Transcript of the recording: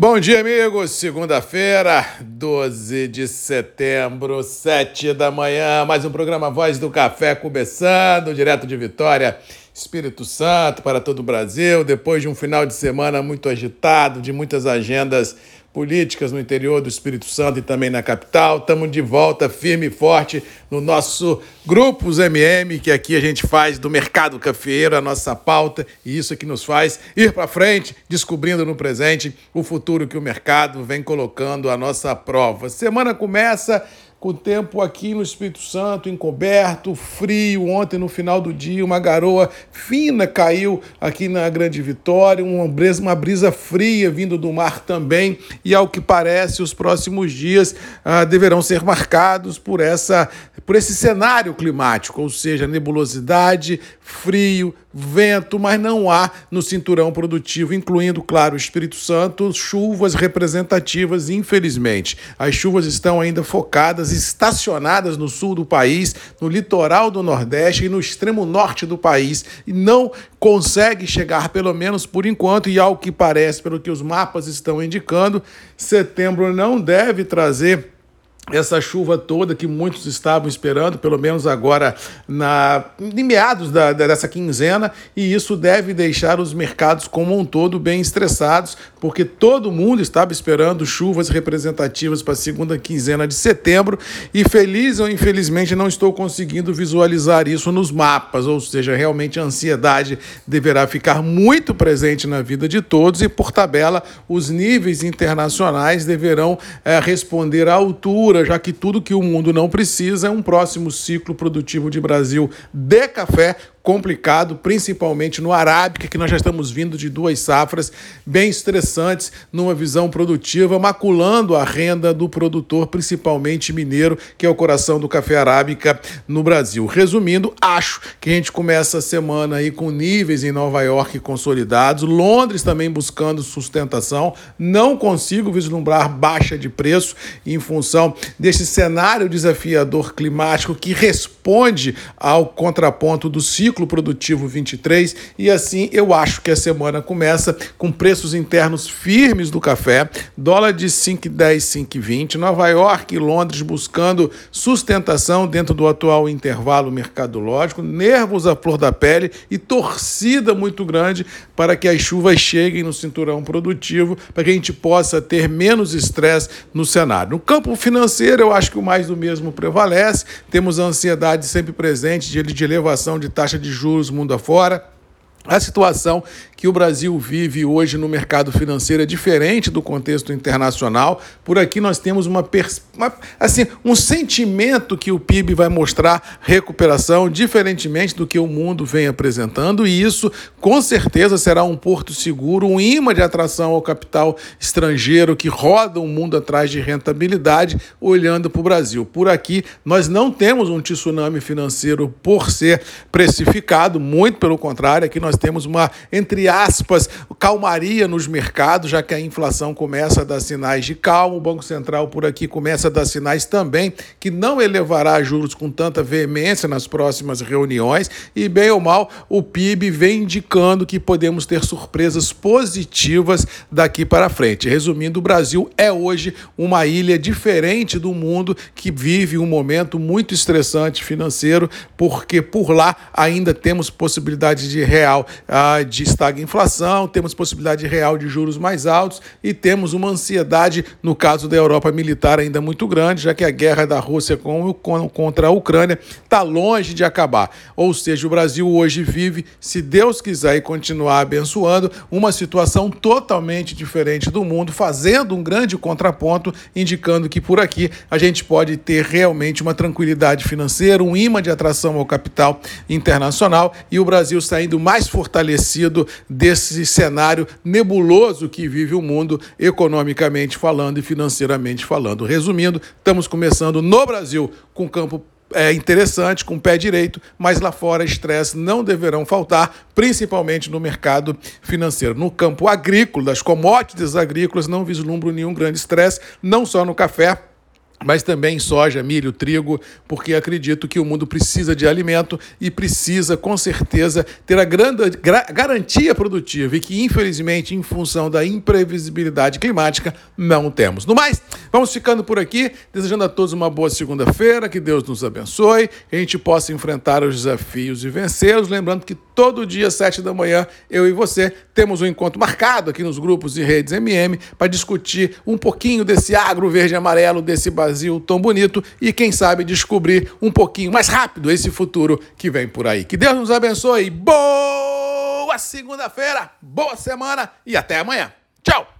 Bom dia, amigos. Segunda-feira, 12 de setembro, 7 da manhã. Mais um programa Voz do Café começando, direto de Vitória, Espírito Santo, para todo o Brasil. Depois de um final de semana muito agitado, de muitas agendas políticas no interior do Espírito Santo e também na capital. Estamos de volta firme e forte no nosso Grupos MM, que aqui a gente faz do mercado cafeeiro a nossa pauta e isso que nos faz ir para frente, descobrindo no presente o futuro que o mercado vem colocando à nossa prova. Semana começa com o tempo aqui no Espírito Santo, encoberto, frio. Ontem, no final do dia, uma garoa fina caiu aqui na Grande Vitória, uma brisa, uma brisa fria vindo do mar também. E ao que parece, os próximos dias ah, deverão ser marcados por, essa, por esse cenário climático, ou seja, nebulosidade, frio, vento, mas não há no cinturão produtivo, incluindo, claro, o Espírito Santo, chuvas representativas, infelizmente. As chuvas estão ainda focadas, estacionadas no sul do país, no litoral do Nordeste e no extremo norte do país, e não consegue chegar, pelo menos por enquanto, e ao que parece, pelo que os mapas estão indicando, setembro não deve trazer essa chuva toda que muitos estavam esperando, pelo menos agora na, em meados da, dessa quinzena, e isso deve deixar os mercados como um todo bem estressados, porque todo mundo estava esperando chuvas representativas para a segunda quinzena de setembro, e feliz ou infelizmente não estou conseguindo visualizar isso nos mapas, ou seja, realmente a ansiedade deverá ficar muito presente na vida de todos, e por tabela, os níveis internacionais deverão é, responder à altura já que tudo que o mundo não precisa é um próximo ciclo produtivo de Brasil de café complicado, principalmente no Arábica, que nós já estamos vindo de duas safras bem estressantes numa visão produtiva, maculando a renda do produtor, principalmente mineiro, que é o coração do café arábica no Brasil. Resumindo, acho que a gente começa a semana aí com níveis em Nova York consolidados, Londres também buscando sustentação. Não consigo vislumbrar baixa de preço em função desse cenário desafiador climático que responde ao contraponto do ciclo ciclo produtivo 23 e assim eu acho que a semana começa com preços internos firmes do café, dólar de 5,10, 5,20, Nova York e Londres buscando sustentação dentro do atual intervalo mercadológico, nervos à flor da pele e torcida muito grande para que as chuvas cheguem no cinturão produtivo, para que a gente possa ter menos estresse no cenário. No campo financeiro, eu acho que o mais do mesmo prevalece, temos a ansiedade sempre presente de, elevação de taxa de juros mundo afora. A situação que o Brasil vive hoje no mercado financeiro é diferente do contexto internacional. Por aqui nós temos uma, uma, assim, um sentimento que o PIB vai mostrar recuperação, diferentemente do que o mundo vem apresentando, e isso com certeza será um porto seguro, um imã de atração ao capital estrangeiro que roda o mundo atrás de rentabilidade, olhando para o Brasil. Por aqui nós não temos um tsunami financeiro por ser precificado, muito pelo contrário, aqui nós temos uma, entre aspas, calmaria nos mercados, já que a inflação começa a dar sinais de calma, o Banco Central por aqui começa a dar sinais também que não elevará juros com tanta veemência nas próximas reuniões, e bem ou mal, o PIB vem indicando que podemos ter surpresas positivas daqui para frente. Resumindo, o Brasil é hoje uma ilha diferente do mundo que vive um momento muito estressante financeiro, porque por lá ainda temos possibilidade de real ah, de estagnação inflação, temos possibilidade real de juros mais altos e temos uma ansiedade, no caso da Europa militar, ainda muito grande, já que a guerra da Rússia com, com, contra a Ucrânia está longe de acabar. Ou seja, o Brasil hoje vive, se Deus quiser e continuar abençoando, uma situação totalmente diferente do mundo, fazendo um grande contraponto, indicando que por aqui a gente pode ter realmente uma tranquilidade financeira, um imã de atração ao capital internacional e o Brasil saindo mais fortalecido desse cenário nebuloso que vive o mundo, economicamente falando e financeiramente falando. Resumindo, estamos começando no Brasil com campo é interessante, com o pé direito, mas lá fora estresse não deverão faltar, principalmente no mercado financeiro. No campo agrícola, das commodities agrícolas, não vislumbro nenhum grande estresse, não só no café, mas também soja, milho, trigo, porque acredito que o mundo precisa de alimento e precisa, com certeza, ter a grande garantia produtiva e que, infelizmente, em função da imprevisibilidade climática, não temos. No mais, vamos ficando por aqui, desejando a todos uma boa segunda-feira, que Deus nos abençoe, que a gente possa enfrentar os desafios e vencê-los. Lembrando que todo dia, sete da manhã, eu e você temos um encontro marcado aqui nos grupos e redes MM para discutir um pouquinho desse agro verde e amarelo, desse Brasil tão bonito e, quem sabe, descobrir um pouquinho mais rápido esse futuro que vem por aí. Que Deus nos abençoe. Boa segunda-feira, boa semana e até amanhã. Tchau!